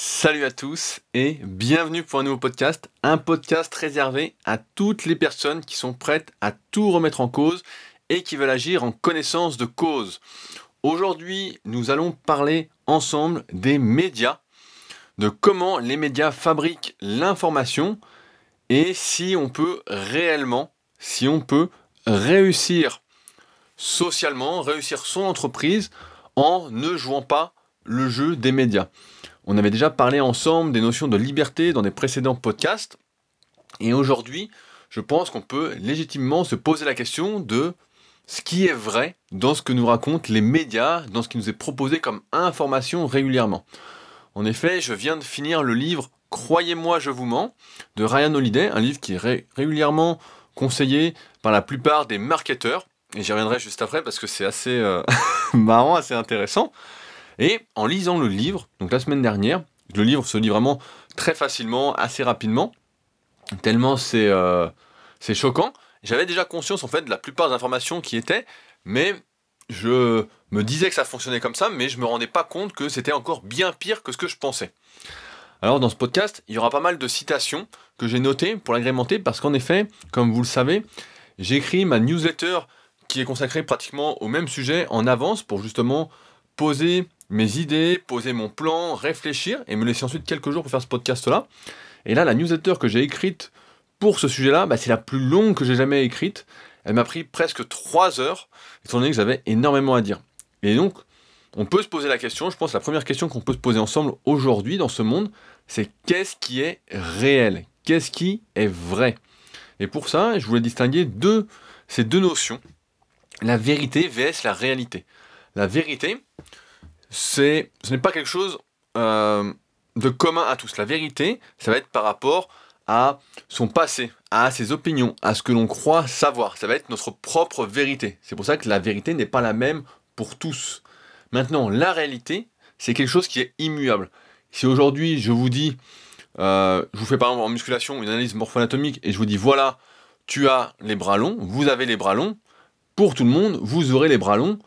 Salut à tous et bienvenue pour un nouveau podcast, un podcast réservé à toutes les personnes qui sont prêtes à tout remettre en cause et qui veulent agir en connaissance de cause. Aujourd'hui, nous allons parler ensemble des médias, de comment les médias fabriquent l'information et si on peut réellement, si on peut réussir socialement, réussir son entreprise en ne jouant pas le jeu des médias. On avait déjà parlé ensemble des notions de liberté dans des précédents podcasts. Et aujourd'hui, je pense qu'on peut légitimement se poser la question de ce qui est vrai dans ce que nous racontent les médias, dans ce qui nous est proposé comme information régulièrement. En effet, je viens de finir le livre Croyez-moi, je vous mens de Ryan Holiday, un livre qui est régulièrement conseillé par la plupart des marketeurs. Et j'y reviendrai juste après parce que c'est assez euh, marrant, assez intéressant. Et en lisant le livre, donc la semaine dernière, le livre se lit vraiment très facilement, assez rapidement, tellement c'est euh, choquant. J'avais déjà conscience en fait de la plupart des informations qui étaient, mais je me disais que ça fonctionnait comme ça, mais je me rendais pas compte que c'était encore bien pire que ce que je pensais. Alors dans ce podcast, il y aura pas mal de citations que j'ai notées pour l'agrémenter, parce qu'en effet, comme vous le savez, j'écris ma newsletter qui est consacrée pratiquement au même sujet en avance pour justement poser mes idées, poser mon plan, réfléchir et me laisser ensuite quelques jours pour faire ce podcast-là. Et là, la newsletter que j'ai écrite pour ce sujet-là, bah, c'est la plus longue que j'ai jamais écrite. Elle m'a pris presque trois heures, étant donné que j'avais énormément à dire. Et donc, on peut se poser la question, je pense la première question qu'on peut se poser ensemble aujourd'hui dans ce monde, c'est qu'est-ce qui est réel? Qu'est-ce qui est vrai? Et pour ça, je voulais distinguer ces deux notions, la vérité vs la réalité. La vérité, c'est, ce n'est pas quelque chose euh, de commun à tous. La vérité, ça va être par rapport à son passé, à ses opinions, à ce que l'on croit savoir. Ça va être notre propre vérité. C'est pour ça que la vérité n'est pas la même pour tous. Maintenant, la réalité, c'est quelque chose qui est immuable. Si aujourd'hui je vous dis, euh, je vous fais par exemple en musculation une analyse morpho-anatomique et je vous dis voilà, tu as les bras longs, vous avez les bras longs, pour tout le monde, vous aurez les bras longs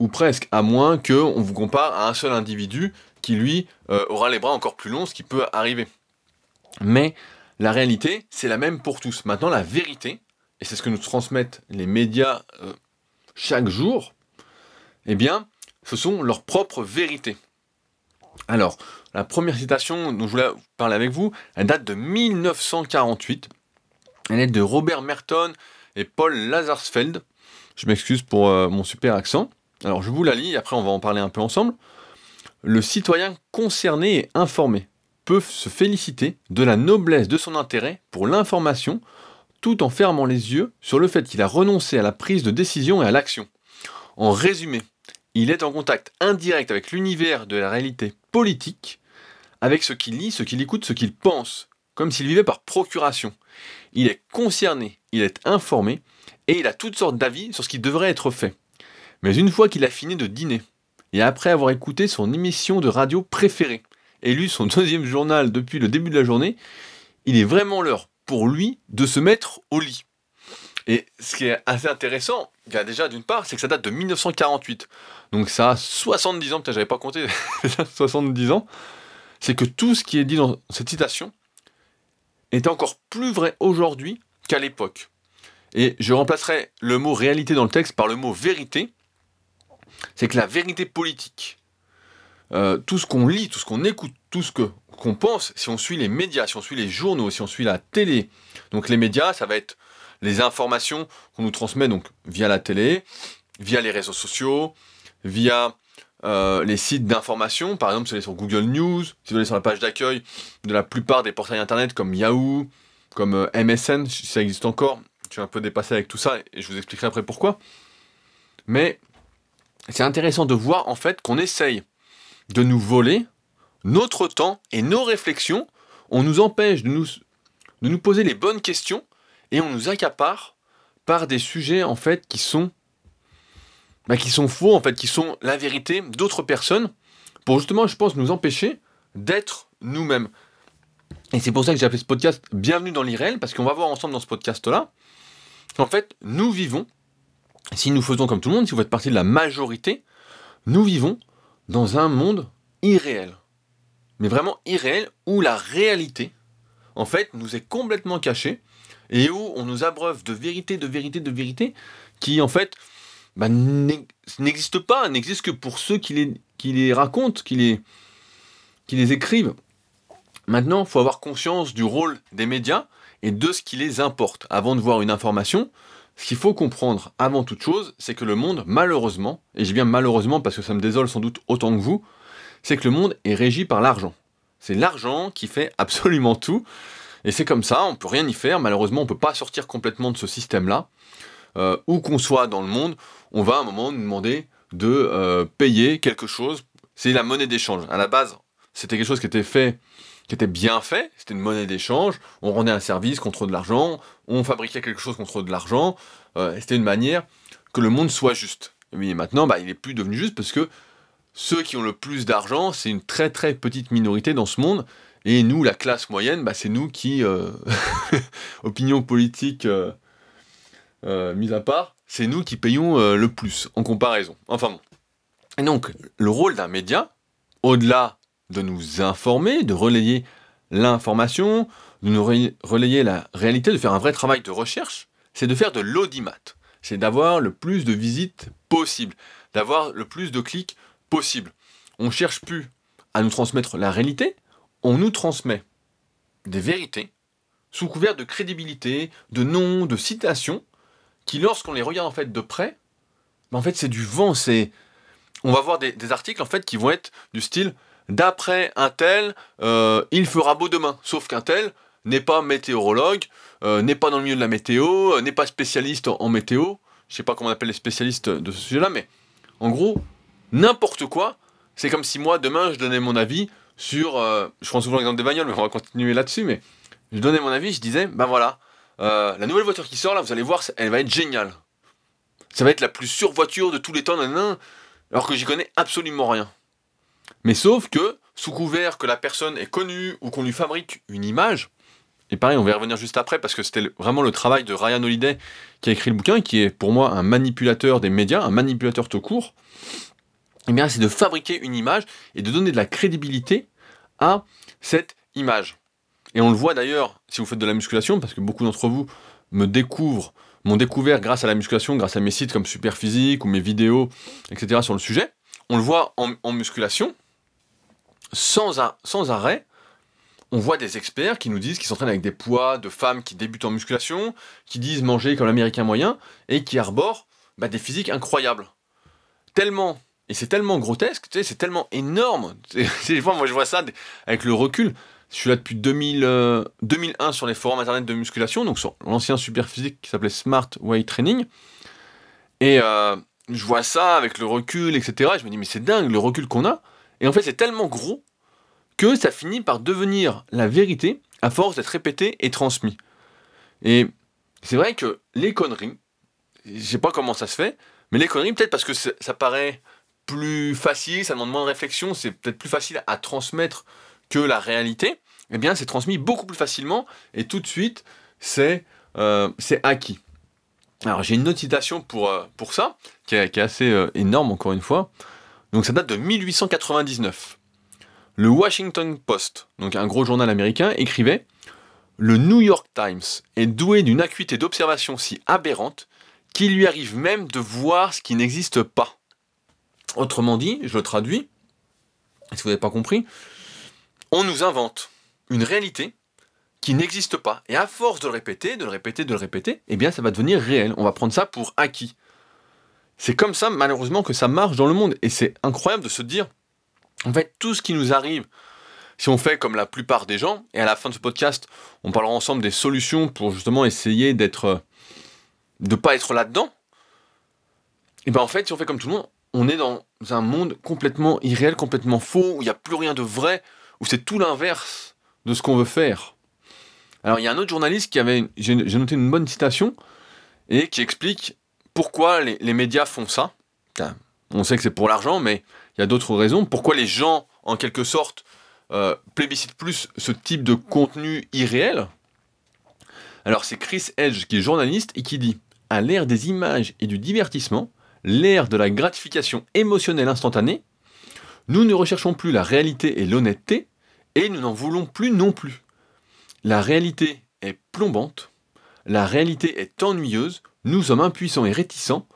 ou presque, à moins qu'on vous compare à un seul individu qui, lui, euh, aura les bras encore plus longs, ce qui peut arriver. Mais la réalité, c'est la même pour tous. Maintenant, la vérité, et c'est ce que nous transmettent les médias euh, chaque jour, eh bien, ce sont leurs propres vérités. Alors, la première citation dont je voulais parler avec vous, elle date de 1948. Elle est de Robert Merton et Paul Lazarsfeld. Je m'excuse pour euh, mon super accent. Alors je vous la lis, après on va en parler un peu ensemble. Le citoyen concerné et informé peut se féliciter de la noblesse de son intérêt pour l'information tout en fermant les yeux sur le fait qu'il a renoncé à la prise de décision et à l'action. En résumé, il est en contact indirect avec l'univers de la réalité politique, avec ce qu'il lit, ce qu'il écoute, ce qu'il pense, comme s'il vivait par procuration. Il est concerné, il est informé, et il a toutes sortes d'avis sur ce qui devrait être fait. Mais une fois qu'il a fini de dîner, et après avoir écouté son émission de radio préférée, et lu son deuxième journal depuis le début de la journée, il est vraiment l'heure pour lui de se mettre au lit. Et ce qui est assez intéressant, déjà d'une part, c'est que ça date de 1948. Donc ça a 70 ans, peut-être j'avais pas compté, 70 ans. C'est que tout ce qui est dit dans cette citation est encore plus vrai aujourd'hui qu'à l'époque. Et je remplacerai le mot réalité dans le texte par le mot vérité, c'est que la vérité politique, euh, tout ce qu'on lit, tout ce qu'on écoute, tout ce que qu'on pense, si on suit les médias, si on suit les journaux, si on suit la télé, donc les médias, ça va être les informations qu'on nous transmet donc via la télé, via les réseaux sociaux, via euh, les sites d'information, par exemple si vous allez sur Google News, si vous allez sur la page d'accueil de la plupart des portails internet comme Yahoo, comme euh, MSN, si ça existe encore, je suis un peu dépassé avec tout ça et je vous expliquerai après pourquoi. Mais c'est intéressant de voir en fait qu'on essaye de nous voler notre temps et nos réflexions. On nous empêche de nous, de nous poser les bonnes questions et on nous accapare par des sujets en fait qui sont bah, qui sont faux en fait, qui sont la vérité d'autres personnes pour justement, je pense, nous empêcher d'être nous-mêmes. Et c'est pour ça que j'ai appelé ce podcast Bienvenue dans l'IRL, parce qu'on va voir ensemble dans ce podcast-là qu'en fait, nous vivons si nous faisons comme tout le monde, si vous faites partie de la majorité, nous vivons dans un monde irréel. mais vraiment irréel, où la réalité, en fait, nous est complètement cachée, et où on nous abreuve de vérité, de vérité, de vérité, qui en fait bah, n'existent pas, n'existent que pour ceux qui les, qui les racontent, qui les, qui les écrivent. Maintenant, il faut avoir conscience du rôle des médias et de ce qui les importe. Avant de voir une information, ce qu'il faut comprendre avant toute chose, c'est que le monde, malheureusement, et je bien malheureusement parce que ça me désole sans doute autant que vous, c'est que le monde est régi par l'argent. C'est l'argent qui fait absolument tout. Et c'est comme ça, on peut rien y faire. Malheureusement, on ne peut pas sortir complètement de ce système-là. Euh, où qu'on soit dans le monde, on va à un moment nous demander de euh, payer quelque chose. C'est la monnaie d'échange. À la base, c'était quelque chose qui était fait, qui était bien fait. C'était une monnaie d'échange. On rendait un service contre de l'argent. On fabriquait quelque chose contre de l'argent. Euh, c'était une manière que le monde soit juste. Mais maintenant, bah, il n'est plus devenu juste parce que ceux qui ont le plus d'argent, c'est une très très petite minorité dans ce monde. Et nous, la classe moyenne, bah, c'est nous qui, euh, opinion politique euh, mise à part, c'est nous qui payons le plus en comparaison. Enfin bon. Et donc, le rôle d'un média, au-delà de nous informer, de relayer l'information, de nous relayer la réalité, de faire un vrai travail de recherche, c'est de faire de l'audimat. C'est d'avoir le plus de visites possible, d'avoir le plus de clics possible. On cherche plus à nous transmettre la réalité, on nous transmet des vérités sous couvert de crédibilité, de noms, de citations, qui lorsqu'on les regarde en fait de près, ben, en fait c'est du vent, c'est on va voir des, articles en fait qui vont être du style d'après un tel, euh, il fera beau demain, sauf qu'un tel n'est pas météorologue, euh, n'est pas dans le milieu de la météo, euh, n'est pas spécialiste en, météo, je sais pas comment on appelle les spécialistes de ce sujet-là, mais en gros, n'importe quoi, c'est comme si moi demain je donnais mon avis sur. Euh, je prends souvent l'exemple des bagnoles, mais on va continuer là-dessus. Mais je donnais mon avis, je disais, ben voilà, la nouvelle voiture qui sort là, vous allez voir, elle va être géniale. Ça va être la plus sûre voiture de tous les temps, alors que j'y connais absolument rien. Mais sauf que, sous couvert que la personne est connue ou qu'on lui fabrique une image, et pareil, on va y revenir juste après parce que c'était vraiment le travail de Ryan Holiday qui a écrit le bouquin, qui est pour moi un manipulateur des médias, un manipulateur tout court. Eh bien, c'est de fabriquer une image et de donner de la crédibilité à cette image. Et on le voit d'ailleurs si vous faites de la musculation, parce que beaucoup d'entre vous me découvrent, m'ont découvert grâce à la musculation, grâce à mes sites comme Superphysique ou mes vidéos, etc. sur le sujet. On le voit en, musculation, sans arrêt, on voit des experts qui nous disent qu'ils s'entraînent avec des poids de femmes qui débutent en musculation, qui disent manger comme l'américain moyen, et qui arborent bah, des physiques incroyables. Tellement et c'est tellement grotesque, tu sais, c'est tellement énorme. Des fois, moi, je vois ça avec le recul. Je suis là depuis 2000, 2001 euh, sur les forums internet de musculation, donc sur l'ancien super physique qui s'appelait Smart Weight Training. Et euh, je vois ça avec le recul, etc. je me dis, mais c'est dingue le recul qu'on a. Et en fait, c'est tellement gros que ça finit par devenir la vérité à force d'être répété et transmis. Et c'est vrai que les conneries, je sais pas comment ça se fait, mais les conneries, peut-être parce que ça paraît plus facile, ça demande moins de réflexion, c'est peut-être plus facile à transmettre que la réalité, eh bien c'est transmis beaucoup plus facilement et tout de suite c'est euh, acquis. Alors j'ai une autre citation pour, euh, pour ça, qui est, assez euh, énorme encore une fois. Donc ça date de 1899. Le Washington Post, donc un gros journal américain, écrivait Le New York Times est doué d'une acuité d'observation si aberrante qu'il lui arrive même de voir ce qui n'existe pas. Autrement dit, je le traduis, si vous n'avez pas compris, on nous invente une réalité qui n'existe pas. Et à force de le répéter, de le répéter, de le répéter, eh bien ça va devenir réel. On va prendre ça pour acquis. C'est comme ça, malheureusement, que ça marche dans le monde. Et c'est incroyable de se dire, en fait, tout ce qui nous arrive, si on fait comme la plupart des gens, et à la fin de ce podcast, on parlera ensemble des solutions pour justement essayer d'être, de pas être là-dedans, et bien en fait, si on fait comme tout le monde, on est dans un monde complètement irréel, complètement faux, où il n'y a plus rien de vrai, où c'est tout l'inverse de ce qu'on veut faire. Alors il y a un autre journaliste qui avait, j'ai noté une bonne citation, et qui explique pourquoi les, médias font ça. On sait que c'est pour l'argent, mais il y a d'autres raisons. Pourquoi les gens, en quelque sorte, euh, plébiscitent plus ce type de contenu irréel? Alors c'est Chris Edge qui est journaliste et qui dit, à l'ère des images et du divertissement, l'ère de la gratification émotionnelle instantanée, nous ne recherchons plus la réalité et l'honnêteté, Et nous n'en voulons plus non plus. La réalité est plombante, la réalité est ennuyeuse, nous sommes impuissants et réticents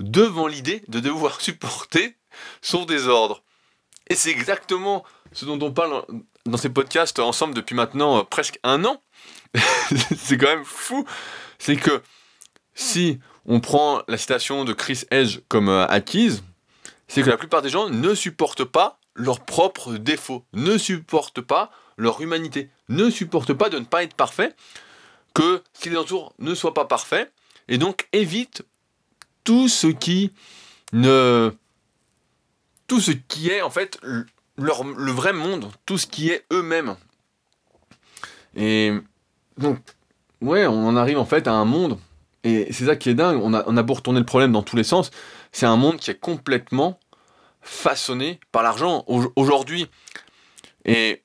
devant l'idée de devoir supporter son désordre. Et c'est exactement ce dont on parle dans ces podcasts ensemble depuis maintenant euh, presque un an. c'est quand même fou. C'est que si on prend la citation de Chris Edge comme euh, acquise, c'est que la plupart des gens ne supportent pas leurs propres défauts, ne supportent pas leur humanité, ne supportent pas de ne pas être parfait, que ce qui les entoure ne soit pas parfait, et donc évite tout ce qui ne tout ce qui est en fait leur, le vrai monde, tout ce qui est eux-mêmes. Et donc, ouais, on en arrive en fait à un monde, et c'est ça qui est dingue, on a, on a beau retourner le problème dans tous les sens, c'est un monde qui est complètement façonné par l'argent. Aujourd'hui, et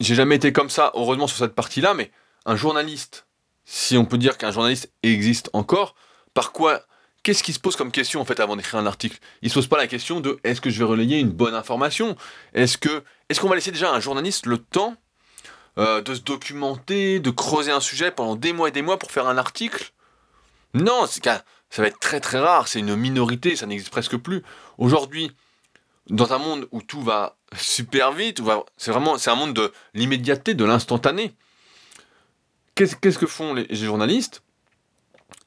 j'ai jamais été comme ça, heureusement, sur cette partie-là, mais un journaliste, si on peut dire qu'un journaliste existe encore, par quoi qu'est-ce qui se pose comme question en fait avant d'écrire un article? Il se pose pas la question de est-ce que je vais relayer une bonne information? Est-ce que est-ce qu'on va laisser déjà à un journaliste le temps euh, de se documenter, de creuser un sujet pendant des mois et des mois pour faire un article? Non, ça va être très très rare, c'est une minorité, ça n'existe presque plus. Aujourd'hui, dans un monde où tout va super vite, c'est vraiment un monde de l'immédiateté, de l'instantané. Qu'est-ce que font les journalistes?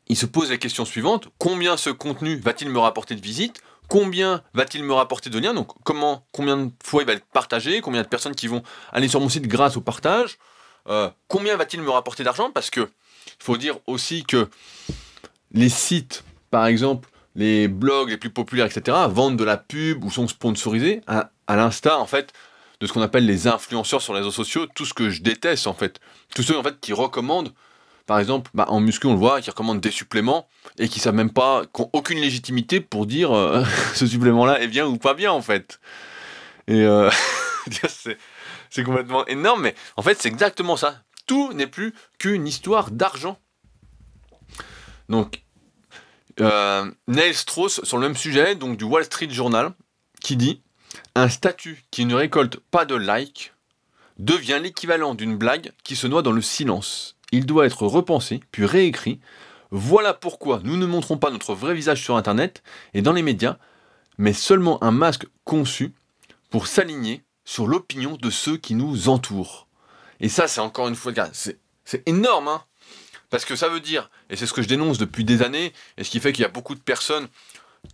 Il se pose la question suivante combien ce contenu va-t-il me rapporter de visites Combien va-t-il me rapporter de liens Donc, comment, combien de fois il va être partagé Combien de personnes qui vont aller sur mon site grâce au partage euh, Combien va-t-il me rapporter d'argent Parce que il faut dire aussi que les sites, par exemple, les blogs les plus populaires, etc., vendent de la pub ou sont sponsorisés à, à l'instar, en fait, de ce qu'on appelle les influenceurs sur les réseaux sociaux, tout ce que je déteste, en fait. Tous ceux, en fait, qui recommandent par exemple, bah, en muscu, on le voit, qui recommandent des suppléments et qui savent même pas, qui n'ont aucune légitimité pour dire euh, ce supplément-là est bien ou pas bien, en fait. Et euh, c'est complètement énorme, mais en fait, c'est exactement ça. Tout n'est plus qu'une histoire d'argent. Donc, euh, Neil Strauss, sur le même sujet, donc du Wall Street Journal, qui dit Un statut qui ne récolte pas de likes devient l'équivalent d'une blague qui se noie dans le silence il doit être repensé, puis réécrit. Voilà pourquoi nous ne montrons pas notre vrai visage sur Internet et dans les médias, mais seulement un masque conçu pour s'aligner sur l'opinion de ceux qui nous entourent. Et ça, c'est encore une fois, c'est énorme, hein Parce que ça veut dire, et c'est ce que je dénonce depuis des années, et ce qui fait qu'il y a beaucoup de personnes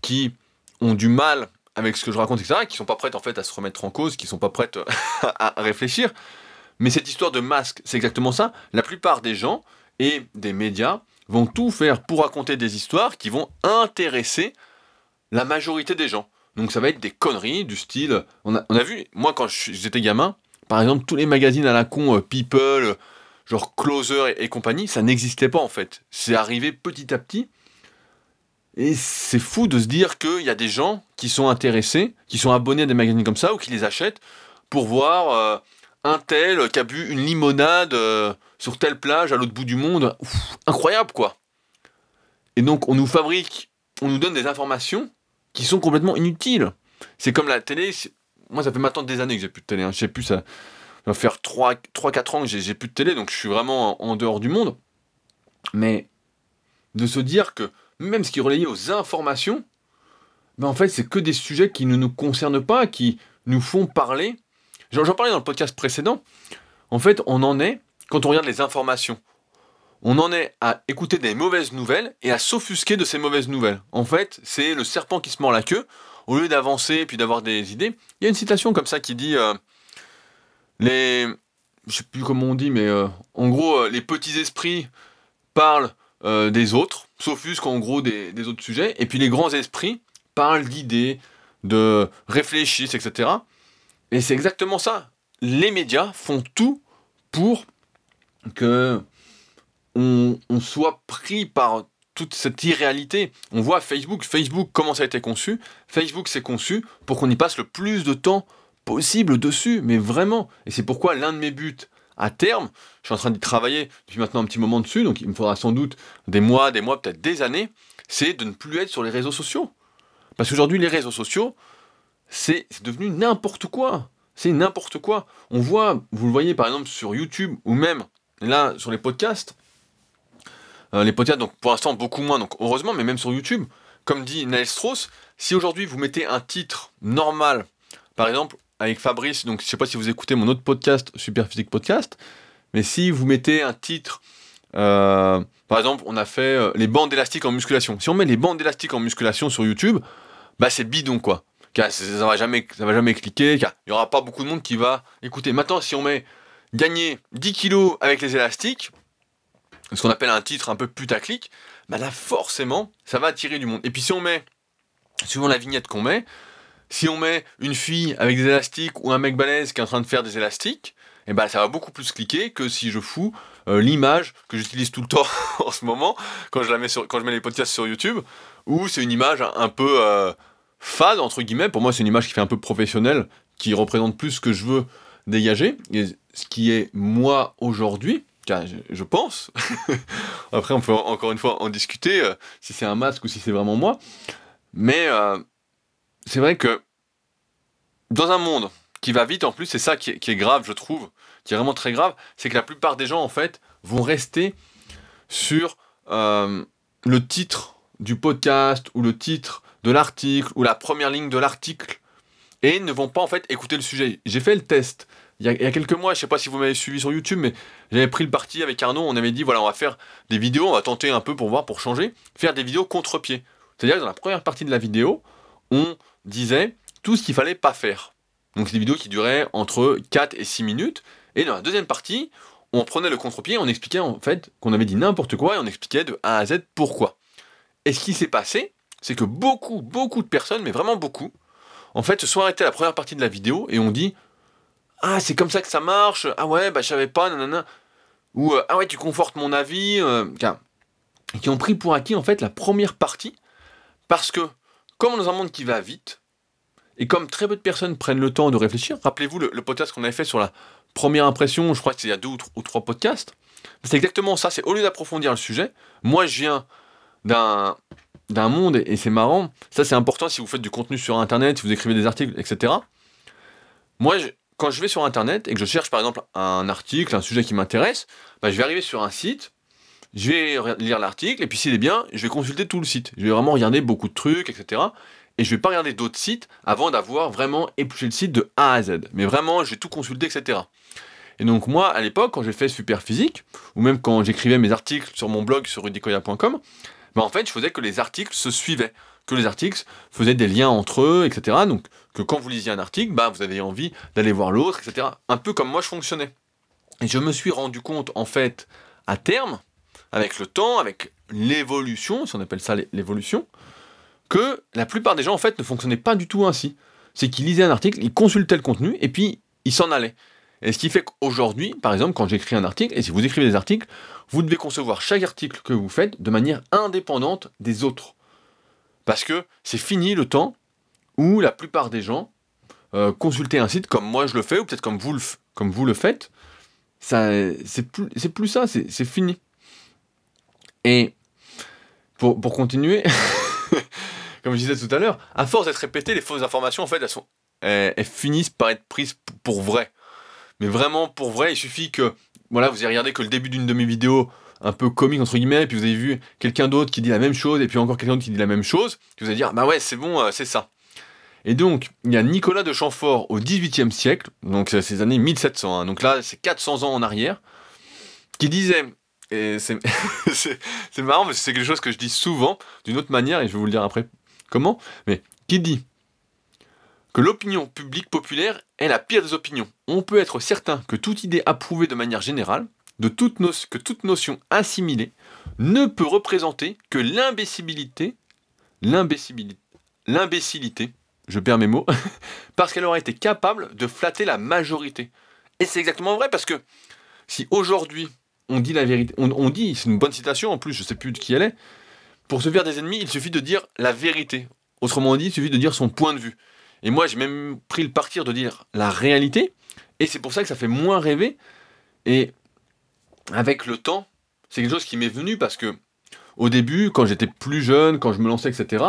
qui ont du mal avec ce que je raconte, etc., qui sont pas prêtes en fait à se remettre en cause, qui sont pas prêtes à réfléchir. Mais cette histoire de masque, c'est exactement ça. La plupart des gens et des médias vont tout faire pour raconter des histoires qui vont intéresser la majorité des gens. Donc ça va être des conneries du style... On a, vu, moi quand j'étais gamin, par exemple, tous les magazines à la con, euh, People, genre Closer et, compagnie, ça n'existait pas en fait. C'est arrivé petit à petit. Et c'est fou de se dire qu'il y a des gens qui sont intéressés, qui sont abonnés à des magazines comme ça, ou qui les achètent pour voir... Euh, un tel qui a bu une limonade euh, sur telle plage à l'autre bout du monde. incroyable quoi. Et donc on nous fabrique, on nous donne des informations qui sont complètement inutiles. C'est comme la télé. Moi ça fait maintenant des années que j'ai plus de télé. Hein. Je sais plus ça. va faire 3-4 ans que j'ai plus de télé, donc je suis vraiment en, dehors du monde. Mais de se dire que même ce qui est relayé aux informations, ben en fait c'est que des sujets qui ne nous concernent pas, qui nous font parler J'en parlais dans le podcast précédent. En fait, on en est, quand on regarde les informations, on en est à écouter des mauvaises nouvelles et à s'offusquer de ces mauvaises nouvelles. En fait, c'est le serpent qui se mord la queue. Au lieu d'avancer et puis d'avoir des idées, il y a une citation comme ça qui dit euh, les, je sais plus comment on dit, mais euh, en gros, euh, les petits esprits parlent des autres, s'offusquent en gros des, des, autres sujets, et puis les grands esprits parlent d'idées, de réfléchissent, etc. Et c'est exactement ça. Les médias font tout pour que on, soit pris par toute cette irréalité. On voit Facebook, Facebook, comment ça a été conçu? Facebook s'est conçu pour qu'on y passe le plus de temps possible dessus, mais vraiment. Et c'est pourquoi l'un de mes buts à terme, je suis en train d'y travailler depuis maintenant un petit moment dessus, donc il me faudra sans doute des mois, des mois, peut-être des années, c'est de ne plus être sur les réseaux sociaux. Parce qu'aujourd'hui, les réseaux sociaux, c'est devenu n'importe quoi. c'est n'importe quoi. On voit, vous le voyez par exemple sur YouTube ou même là sur les podcasts. Euh, les podcasts, donc pour l'instant beaucoup moins, donc heureusement, mais même sur YouTube, comme dit Naël Strauss, si aujourd'hui vous mettez un titre normal, par exemple avec Fabrice, donc je sais pas si vous écoutez mon autre podcast, Super Physique Podcast, mais si vous mettez un titre, euh, par exemple, on a fait euh, les bandes élastiques en musculation. Si on met les bandes élastiques en musculation sur YouTube, bah c'est bidon quoi. Car ça va jamais, ça va jamais cliquer, il y aura pas beaucoup de monde qui va écouter. Maintenant, si on met gagner 10 kilos avec les élastiques, ce qu'on appelle un titre un peu putaclic, bah là forcément, ça va attirer du monde. Et puis si on met, suivant la vignette qu'on met, si on met une fille avec des élastiques ou un mec balèze qui est en train de faire des élastiques, et eh ben ça va beaucoup plus cliquer que si je fous euh, l'image que j'utilise tout le temps en ce moment quand je la mets sur, quand je mets les podcasts sur YouTube, où c'est une image un peu euh, fade entre guillemets. Pour moi, c'est une image qui fait un peu professionnelle, qui représente plus ce que je veux dégager et ce qui est moi aujourd'hui. Je, pense. Après, on peut encore une fois en discuter euh, si c'est un masque ou si c'est vraiment moi. Mais c'est vrai que dans un monde qui va vite en plus, c'est ça qui est, grave, je trouve, qui est vraiment très grave, c'est que la plupart des gens, en fait, vont rester sur euh, le titre du podcast ou le titre de l'article ou la première ligne de l'article et ne vont pas en fait écouter le sujet. J'ai fait le test il y, a, quelques mois, je sais pas si vous m'avez suivi sur YouTube, mais j'avais pris le parti avec Arnaud, on avait dit voilà, on va faire des vidéos, on va tenter un peu pour voir, pour changer, faire des vidéos contre-pied. C'est-à-dire dans la première partie de la vidéo, on disait tout ce qu'il fallait pas faire. Donc c'est des vidéos qui duraient entre 4 et 6 minutes. Et dans la deuxième partie, on prenait le contre-pied, on expliquait en fait qu'on avait dit n'importe quoi et on expliquait de A à Z pourquoi. Et ce qui s'est passé, c'est que beaucoup, beaucoup de personnes, mais vraiment beaucoup, en fait, se sont arrêtés à la première partie de la vidéo et ont dit Ah, c'est comme ça que ça marche, ah ouais, bah je savais pas, nanana. Ou euh, Ah ouais, tu confortes mon avis, euh, qui ont pris pour acquis en fait la première partie, parce que, comme dans un monde qui va vite, et comme très peu de personnes prennent le temps de réfléchir, rappelez-vous le, podcast qu'on avait fait sur la première impression, je crois que c'est il y a deux ou, trois podcasts, c'est exactement ça, c'est au lieu d'approfondir le sujet, moi je viens d'un d'un monde, et c'est marrant, ça c'est important si vous faites du contenu sur Internet, si vous écrivez des articles, etc. Moi, quand je vais sur Internet et que je cherche par exemple un article, un sujet qui m'intéresse, bah, je vais arriver sur un site, je vais lire l'article, et puis s'il est bien, je vais consulter tout le site. Je vais vraiment regarder beaucoup de trucs, etc et je vais pas regarder d'autres sites avant d'avoir vraiment épluché le site de A à Z. Mais vraiment, je vais tout consulter, etc. Et donc moi, à l'époque, quand j'ai fait Super Physique, ou même quand j'écrivais mes articles sur mon blog sur rudicoya.com, ben en fait, je faisais que les articles se suivaient, que les articles faisaient des liens entre eux, etc. Donc que quand vous lisiez un article, bah, vous avez envie d'aller voir l'autre, etc. Un peu comme moi je fonctionnais. Et je me suis rendu compte, en fait, à terme, avec le temps, avec l'évolution, si on appelle ça l'évolution, que la plupart des gens en fait ne fonctionnaient pas du tout ainsi. C'est qu'ils lisaient un article, ils consultaient le contenu et puis ils s'en allaient. Et ce qui fait qu'aujourd'hui, par exemple, quand j'écris un article, et si vous écrivez des articles, vous devez concevoir chaque article que vous faites de manière indépendante des autres. Parce que c'est fini le temps où la plupart des gens euh, consultaient un site comme moi je le fais, ou peut-être comme vous le, faites. C'est plus, ça, c'est fini. Et pour, pour continuer, comme je disais tout à l'heure, à force d'être répétées, les fausses informations, en fait, elles, sont, elles, finissent par être prises pour vrai. Mais vraiment pour vrai, il suffit que, voilà, vous ayez regardé que le début d'une de mes vidéos un peu comique entre guillemets, et puis vous avez vu quelqu'un d'autre qui dit la même chose, et puis encore quelqu'un d'autre qui dit la même chose, que vous allez dire, bah ouais, c'est bon, euh, c'est ça. Et donc, il y a Nicolas de Chamfort au XVIIIe siècle, donc c'est ces années 1700, hein, donc là c'est 400 ans en arrière, qui disait et c'est marrant, mais c'est quelque chose que je dis souvent, d'une autre manière, et je vais vous le dire après comment, mais qui dit que l'opinion publique populaire est la pire des opinions. On peut être certain que toute idée approuvée de manière générale, de toute que toute notion assimilée, ne peut représenter que l'imbécilité, l'imbécilité, je perds mes mots, parce qu'elle aurait été capable de flatter la majorité. Et c'est exactement vrai, parce que si aujourd'hui on dit la vérité. On, dit, c'est une bonne citation en plus, je sais plus de qui elle est. Pour se faire des ennemis, il suffit de dire la vérité. Autrement dit, il suffit de dire son point de vue. Et moi, j'ai même pris le parti de dire la réalité. Et c'est pour ça que ça fait moins rêver. Et avec le temps, c'est quelque chose qui m'est venu parce que au début, quand j'étais plus jeune, quand je me lançais, etc.,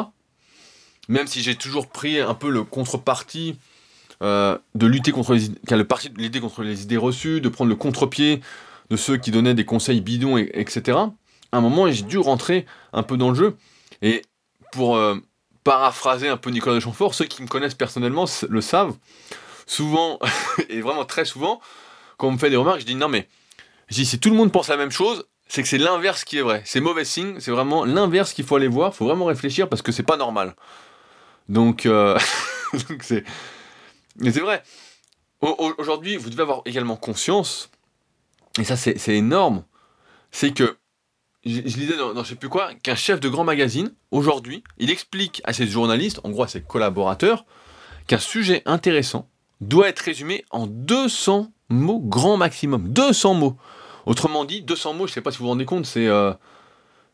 même si j'ai toujours pris un peu le contrepartie euh, de lutter contre les, le parti de lutter contre les idées reçues, de prendre le contre-pied de ceux qui donnaient des conseils bidons, etc. À un moment, j'ai dû rentrer un peu dans le jeu. Et pour euh, paraphraser un peu Nicolas de Chamfort, ceux qui me connaissent personnellement le savent. Souvent, et vraiment très souvent, quand on me fait des remarques, je dis non mais, si tout le monde pense la même chose, c'est que c'est l'inverse qui est vrai. C'est mauvais signe, c'est vraiment l'inverse qu'il faut aller voir, il faut vraiment réfléchir parce que c'est pas normal. Donc, euh, c'est. C'est vrai. Aujourd'hui, vous devez avoir également conscience, et ça c'est énorme, c'est que je, lisais dans, dans, je sais plus quoi, qu'un chef de grand magazine, aujourd'hui, il explique à ses journalistes, en gros à ses collaborateurs, qu'un sujet intéressant doit être résumé en 200 mots grand maximum. 200 mots. Autrement dit, 200 mots, je sais pas si vous vous rendez compte, c'est euh,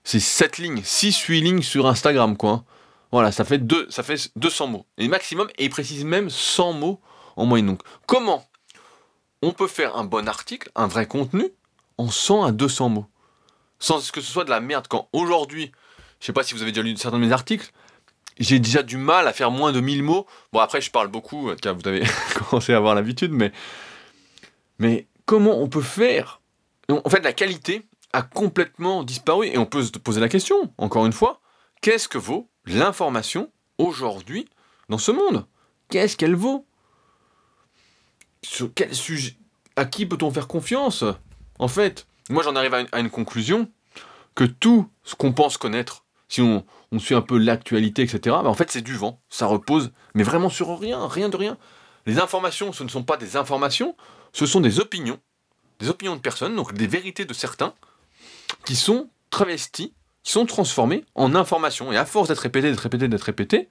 7 lignes, 6-8 lignes sur Instagram, quoi. Hein. Voilà, ça fait, deux, ça fait 200 mots. Et maximum, et il précise même 100 mots en moyenne. Donc, comment on peut faire un bon article, un vrai contenu, en 100 à 200 mots? Sans que ce soit de la merde. Quand aujourd'hui, je sais pas si vous avez déjà lu certains de mes articles, j'ai déjà du mal à faire moins de 1000 mots. Bon, après, je parle beaucoup, car vous avez commencé à avoir l'habitude, mais, mais comment on peut faire? En fait, la qualité a complètement disparu et on peut se poser la question, encore une fois, qu'est-ce que vaut l'information aujourd'hui dans ce monde? Qu'est-ce qu'elle vaut? Sur quel sujet? À qui peut-on faire confiance? En fait, moi j'en arrive à une, conclusion que tout ce qu'on pense connaître, si on, suit un peu l'actualité, etc., bah, en fait c'est du vent, ça repose, mais vraiment sur rien, rien de rien. Les informations, ce ne sont pas des informations, ce sont des opinions, des opinions de personnes, donc des vérités de certains, qui sont travesties, qui sont transformées en informations. Et à force d'être répétées, d'être répétées, d'être répétées,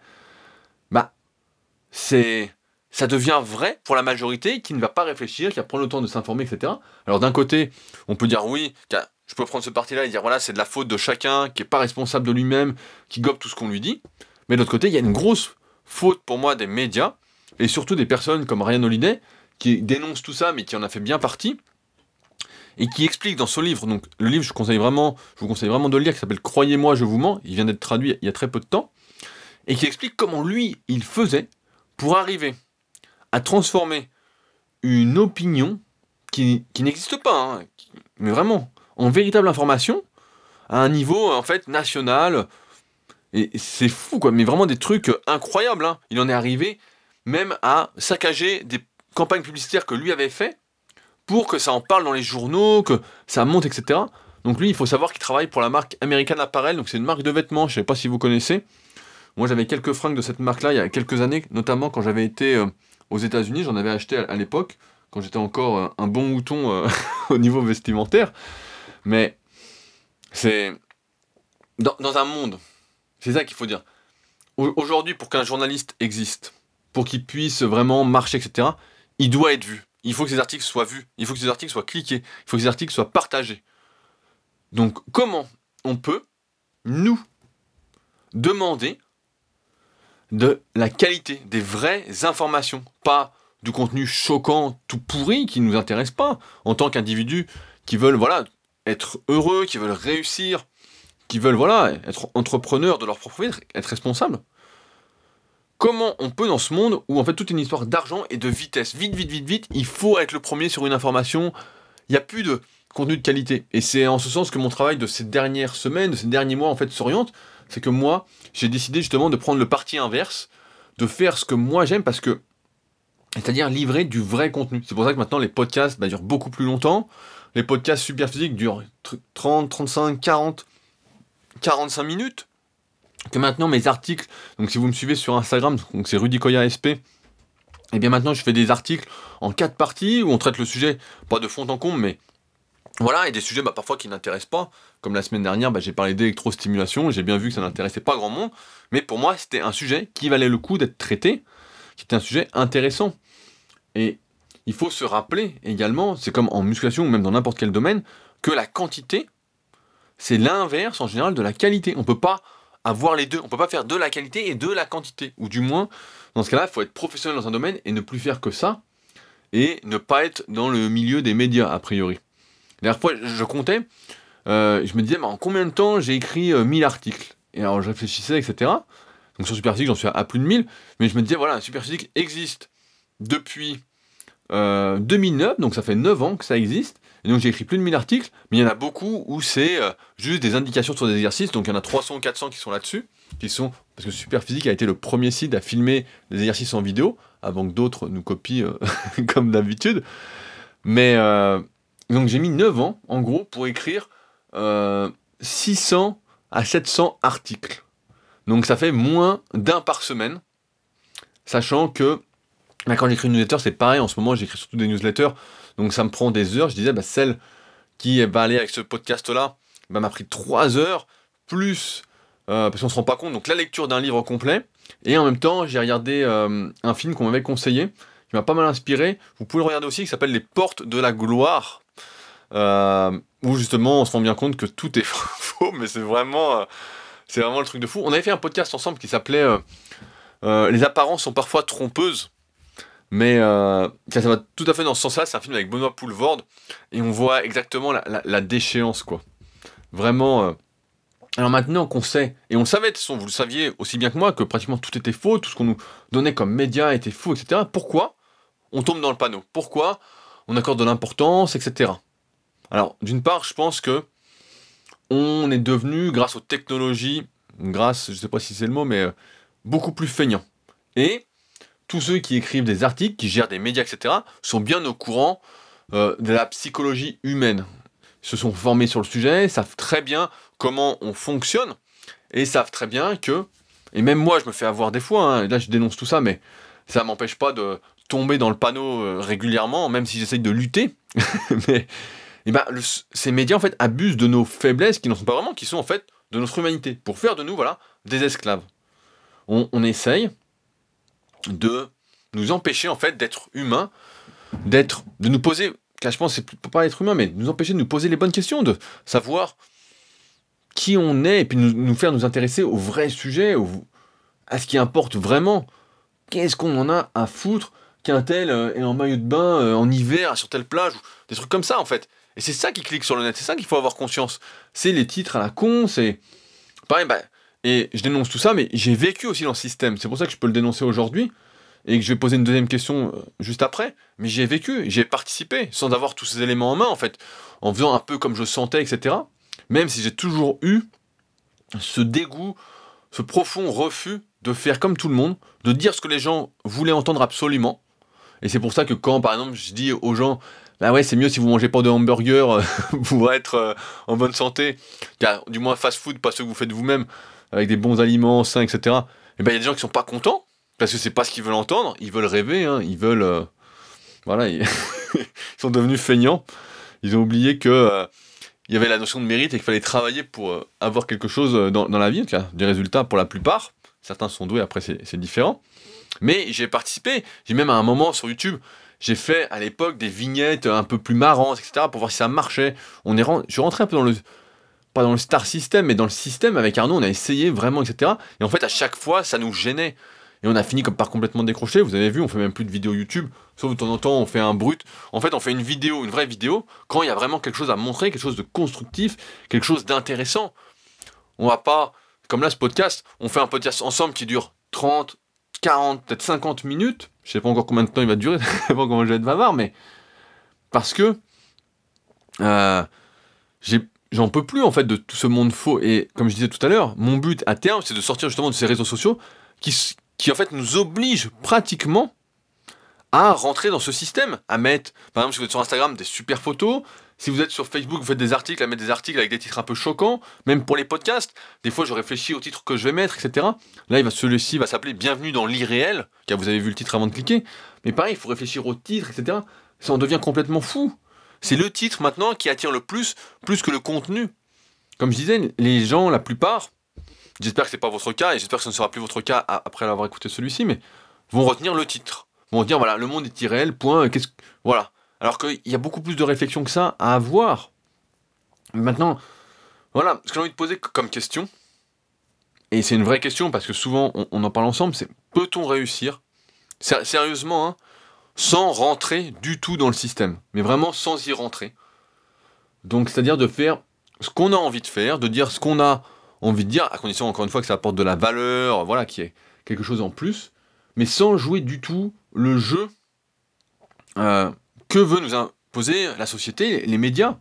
bah, c'est ça devient vrai pour la majorité qui ne va pas réfléchir, qui va prendre le temps de s'informer, etc. Alors d'un côté, on peut dire oui, je peux prendre ce parti-là et dire voilà, c'est de la faute de chacun, qui n'est pas responsable de lui-même, qui gobe tout ce qu'on lui dit. Mais de l'autre côté, il y a une grosse faute pour moi des médias, et surtout des personnes comme Ryan Holiday, qui dénoncent tout ça, mais qui en a fait bien partie, et qui explique dans ce livre, donc le livre je, conseille vraiment, je vous conseille vraiment de le lire, qui s'appelle Croyez-moi, je vous mens, il vient d'être traduit il y a très peu de temps, et qui explique comment lui, il faisait pour arriver à transformer une opinion qui, n'existe pas, hein, mais vraiment, en véritable information, à un niveau en fait national. Et c'est fou, quoi, mais vraiment des trucs incroyables. Hein. Il en est arrivé même à saccager des campagnes publicitaires que lui avait fait pour que ça en parle dans les journaux, que ça monte, etc. Donc lui, il faut savoir qu'il travaille pour la marque American Apparel, donc c'est une marque de vêtements, je ne sais pas si vous connaissez. Moi j'avais quelques fringues de cette marque-là il y a quelques années, notamment quand j'avais été euh, aux États-Unis, j'en avais acheté à, l'époque, quand j'étais encore euh, un bon mouton euh, au niveau vestimentaire. Mais c'est. Dans, un monde, c'est ça qu'il faut dire. Aujourd'hui, pour qu'un journaliste existe, pour qu'il puisse vraiment marcher, etc., il doit être vu. Il faut que ces articles soient vus. Il faut que ces articles soient cliqués. Il faut que ces articles soient partagés. Donc, comment on peut, nous, demander de la qualité, des vraies informations, pas du contenu choquant, tout pourri, qui ne nous intéresse pas, en tant qu'individus qui veulent voilà, être heureux, qui veulent réussir, qui veulent voilà, être entrepreneurs de leur propre vie, être responsables. Comment on peut dans ce monde où en fait toute une histoire d'argent et de vitesse, vite, vite, vite, vite, il faut être le premier sur une information, il n'y a plus de contenu de qualité. Et c'est en ce sens que mon travail de ces dernières semaines, de ces derniers mois en fait s'oriente, c'est que moi, j'ai décidé justement de prendre le parti inverse, de faire ce que moi j'aime parce que, c'est-à-dire livrer du vrai contenu. C'est pour ça que maintenant les podcasts bah, durent beaucoup plus longtemps. Les podcasts super physiques durent 30, 35, 40, 45 minutes. Que maintenant mes articles, donc si vous me suivez sur Instagram, donc c'est Rudy Koya SP, et eh bien maintenant je fais des articles en quatre parties où on traite le sujet, pas de fond en comble, mais voilà, et des sujets bah, parfois qui n'intéressent pas. Comme la semaine dernière, bah, j'ai parlé d'électrostimulation, j'ai bien vu que ça n'intéressait pas grand monde, mais pour moi, c'était un sujet qui valait le coup d'être traité, qui était un sujet intéressant. Et il faut se rappeler également, c'est comme en musculation ou même dans n'importe quel domaine, que la quantité, c'est l'inverse en général de la qualité. On ne peut pas avoir les deux, on ne peut pas faire de la qualité et de la quantité. Ou du moins, dans ce cas-là, il faut être professionnel dans un domaine et ne plus faire que ça, et ne pas être dans le milieu des médias, a priori. Fois, je comptais, euh, je me disais, mais en combien de temps j'ai écrit 1000 euh, articles? Et alors je réfléchissais, etc. Donc sur Superphysique, j'en suis à, plus de 1000, mais je me disais, voilà, Superphysique existe depuis 2009, donc ça fait 9 ans que ça existe. Et donc j'ai écrit plus de 1000 articles, mais il y en a beaucoup où c'est juste des indications sur des exercices. Donc il y en a 300 ou 400 qui sont là-dessus, qui sont parce que Superphysique a été le premier site à filmer des exercices en vidéo, avant que d'autres nous copient comme d'habitude. Mais donc j'ai mis 9 ans, en gros, pour écrire 600 à 700 articles. Donc ça fait moins d'un par semaine. Sachant que bah, quand j'écris une newsletter, c'est pareil. En ce moment, j'écris surtout des newsletters. Donc ça me prend des heures. Je disais, bah, celle qui va aller avec ce podcast-là bah, m'a pris 3 heures. Plus, euh, parce qu'on se rend pas compte, donc la lecture d'un livre complet. Et en même temps, j'ai regardé euh, un film qu'on m'avait conseillé, qui m'a pas mal inspiré. Vous pouvez le regarder aussi, qui s'appelle Les Portes de la Gloire. Euh, où justement on se rend bien compte que tout est faux, mais c'est vraiment, c'est vraiment le truc de fou. On avait fait un podcast ensemble qui s'appelait euh, les apparences sont parfois trompeuses, mais euh, ça, va tout à fait dans ce sens-là. C'est un film avec Benoît Poulvord, et on voit exactement la, déchéance, quoi. Vraiment. Euh, alors maintenant qu'on sait, et on savait, de toute façon, vous le saviez aussi bien que moi, que pratiquement tout était faux, tout ce qu'on nous donnait comme médias était faux, etc. Pourquoi? On tombe dans le panneau Pourquoi? On accorde de l'importance, etc. Alors, d'une part, je pense que on est devenu, grâce aux technologies, grâce, je sais pas si c'est le mot, mais beaucoup plus feignant. Et tous ceux qui écrivent des articles, qui gèrent des médias, etc., sont bien au courant euh, de la psychologie humaine. Ils se sont formés sur le sujet, savent très bien comment on fonctionne, et savent très bien que, et même moi je me fais avoir des fois, hein, là je dénonce tout ça, mais ça m'empêche pas de tomber dans le panneau euh, régulièrement, même si j'essaye de lutter. mais et ben, ces médias en fait abusent de nos faiblesses qui n'en sont pas vraiment, qui sont en fait de notre humanité, pour faire de nous voilà des esclaves on, essaye de nous empêcher en fait d'être humains, d'être, de nous poser, car je pense c'est pas être humain, mais de nous empêcher de nous poser les bonnes questions, de savoir qui on est et puis nous, faire nous intéresser au vrai sujet, à ce qui importe vraiment. Qu'est-ce qu'on en a à foutre qu'un tel euh, est en maillot de bain euh, en hiver sur telle plage, des trucs comme ça en fait. Et c'est ça qui clique sur le net, c'est ça qu'il faut avoir conscience. C'est les titres à la con, c'est pareil, bah, et je dénonce tout ça, mais j'ai vécu aussi dans le système. C'est pour ça que je peux le dénoncer aujourd'hui et que je vais poser une deuxième question euh, juste après. Mais j'ai vécu, j'ai participé sans avoir tous ces éléments en main, en fait, en faisant un peu comme je sentais, etc. Même si j'ai toujours eu ce dégoût, ce profond refus de faire comme tout le monde, de dire ce que les gens voulaient entendre absolument. Et c'est pour ça que quand, par exemple, je dis aux gens, bah ouais, c'est mieux si vous mangez pas de hamburger pour être euh, en bonne santé, du moins fast food, pas ce que vous faites vous-même, avec des bons aliments sains, etc. Et ben il y a des gens qui sont pas contents parce que c'est pas ce qu'ils veulent entendre. Ils veulent rêver, hein, ils veulent, euh, voilà, ils... sont devenus feignants. Ils ont oublié que euh, il y avait la notion de mérite et qu'il fallait travailler pour euh, avoir quelque chose dans, la vie, cas, des résultats pour la plupart. Certains sont doués, après c'est différent. Mais j'ai participé. J'ai même à un moment sur YouTube, j'ai fait à l'époque des vignettes un peu plus marrantes, etc., pour voir si ça marchait. On est, je suis rentré un peu dans le, pas dans le star system, mais dans le système avec Arnaud, on a essayé vraiment, etc. Et en fait, à chaque fois, ça nous gênait. Et on a fini comme par complètement décrocher. Vous avez vu, on fait même plus de vidéos YouTube. Sauf de temps en temps, on fait un brut. En fait, on fait une vidéo, une vraie vidéo, quand il y a vraiment quelque chose à montrer, quelque chose de constructif, quelque chose d'intéressant. On va pas, comme là, ce podcast, on fait un podcast ensemble qui dure 30, 40, peut-être 50 minutes. Je sais pas encore combien de temps il va durer, je comment je vais être bavard, mais parce que euh, j'en peux plus en fait de tout ce monde faux. Et comme je disais tout à l'heure, mon but à terme, c'est de sortir justement de ces réseaux sociaux qui, qui en fait nous obligent pratiquement à rentrer dans ce système, à mettre, par exemple, si vous êtes sur Instagram, des super photos. Si vous êtes sur Facebook, vous faites des articles, à mettre des articles avec des titres un peu choquants, même pour les podcasts. Des fois, je réfléchis au titre que je vais mettre, etc. Là, il va, celui-ci va s'appeler Bienvenue dans l'irréel, car vous avez vu le titre avant de cliquer. Mais pareil, il faut réfléchir au titre, etc. Ça en devient complètement fou. C'est le titre maintenant qui attire le plus, plus que le contenu. Comme je disais, les gens, la plupart, j'espère que ce n'est pas votre cas, et j'espère que ce ne sera plus votre cas après avoir écouté celui-ci, mais vont retenir le titre. Vont dire, voilà, le monde est irréel, point, qu'est-ce Voilà. Alors qu'il y a beaucoup plus de réflexion que ça à avoir. Maintenant, voilà, ce que j'ai envie de poser comme question, et c'est une vraie question parce que souvent on, en parle ensemble, c'est peut-on réussir Sérieusement, hein, sans rentrer du tout dans le système, mais vraiment sans y rentrer. Donc c'est-à-dire de faire ce qu'on a envie de faire, de dire ce qu'on a envie de dire, à condition encore une fois que ça apporte de la valeur, voilà, qui est quelque chose en plus, mais sans jouer du tout le jeu euh, que veut nous imposer la société, les médias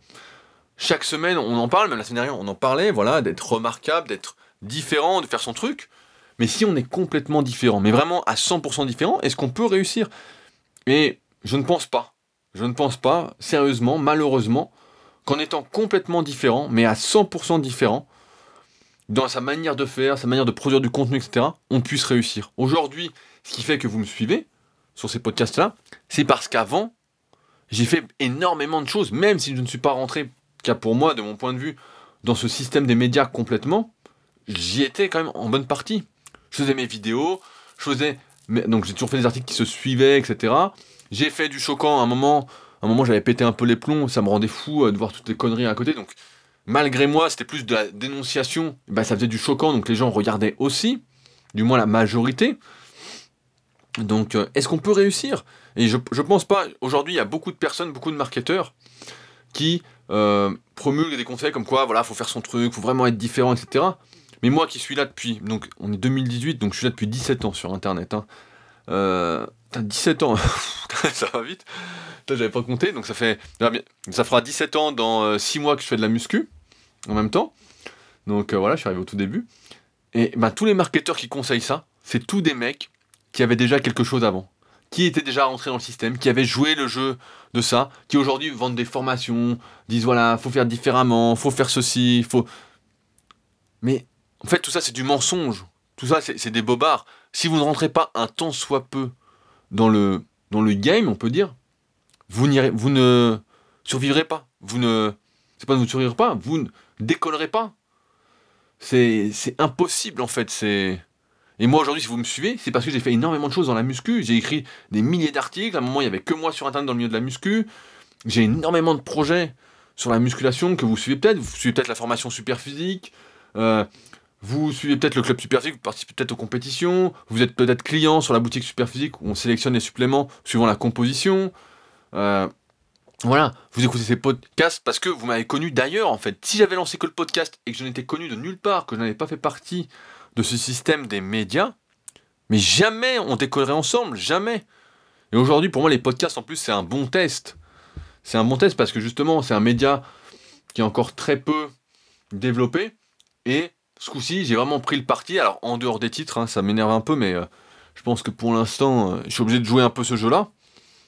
Chaque semaine, on en parle, même la semaine dernière, on en parlait, voilà, d'être remarquable, d'être différent, de faire son truc. Mais si on est complètement différent, mais vraiment à 100% différent, est-ce qu'on peut réussir? Et je ne pense pas. Je ne pense pas, sérieusement, malheureusement, qu'en étant complètement différent, mais à 100% différent, dans sa manière de faire, sa manière de produire du contenu, etc., on puisse réussir. Aujourd'hui, ce qui fait que vous me suivez sur ces podcasts-là, c'est parce qu'avant, j'ai fait énormément de choses, même si je ne suis pas rentré, qu'à pour moi, de mon point de vue, dans ce système des médias complètement, j'y étais quand même en bonne partie. Je faisais mes vidéos, je faisais. Donc j'ai toujours fait des articles qui se suivaient, etc. J'ai fait du choquant à un moment. À un moment, j'avais pété un peu les plombs, ça me rendait fou euh, de voir toutes les conneries à côté. Donc, malgré moi, c'était plus de la dénonciation. Bah, ça faisait du choquant, donc les gens regardaient aussi, du moins la majorité. Donc, euh, est-ce qu'on peut réussir? Et je, je pense pas. Aujourd'hui, il y a beaucoup de personnes, beaucoup de marketeurs qui euh, promulguent des conseils comme quoi, voilà, faut faire son truc, faut vraiment être différent, etc. Mais moi qui suis là depuis, donc on est 2018, donc je suis là depuis 17 ans sur Internet. Hein. Euh, 17 ans, ça va vite. J'avais pas compté, donc ça fait, ça fera 17 ans dans 6 euh, mois que je fais de la muscu en même temps. Donc euh, voilà, je suis arrivé au tout début. Et bah, tous les marketeurs qui conseillent ça, c'est tous des mecs qui avaient déjà quelque chose avant, qui étaient déjà rentrés dans le système, qui avaient joué le jeu de ça, qui aujourd'hui vendent des formations, disent voilà, faut faire différemment, faut faire ceci, faut. Mais en fait, tout ça, c'est du mensonge. Tout ça, c'est des bobards. Si vous ne rentrez pas un temps soit peu dans le, dans le game, on peut dire, vous, vous ne survivrez pas. Vous ne. C'est pas de vous ne survivrez pas, vous ne décollerez pas. C'est impossible en fait. C'est. Et moi aujourd'hui, si vous me suivez, c'est parce que j'ai fait énormément de choses dans la muscu. J'ai écrit des milliers d'articles. À un moment, il n'y avait que moi sur internet dans le milieu de la muscu. J'ai énormément de projets sur la musculation que vous suivez peut-être. Vous suivez peut-être la formation super physique. Euh, vous suivez peut-être le club Superphysique, vous participez peut-être aux compétitions, vous êtes peut-être client sur la boutique Superphysique où on sélectionne les suppléments suivant la composition. Euh, voilà, vous écoutez ces podcasts parce que vous m'avez connu d'ailleurs en fait. Si j'avais lancé que le podcast et que je n'étais connu de nulle part, que je n'avais pas fait partie de ce système des médias, mais jamais on décollerait ensemble, jamais. Et aujourd'hui, pour moi, les podcasts en plus, c'est un bon test. C'est un bon test parce que justement, c'est un média qui est encore très peu développé et ce coup-ci, j'ai vraiment pris le parti. Alors, en dehors des titres, hein, ça m'énerve un peu, mais euh, je pense que pour l'instant, euh, je suis obligé de jouer un peu ce jeu-là.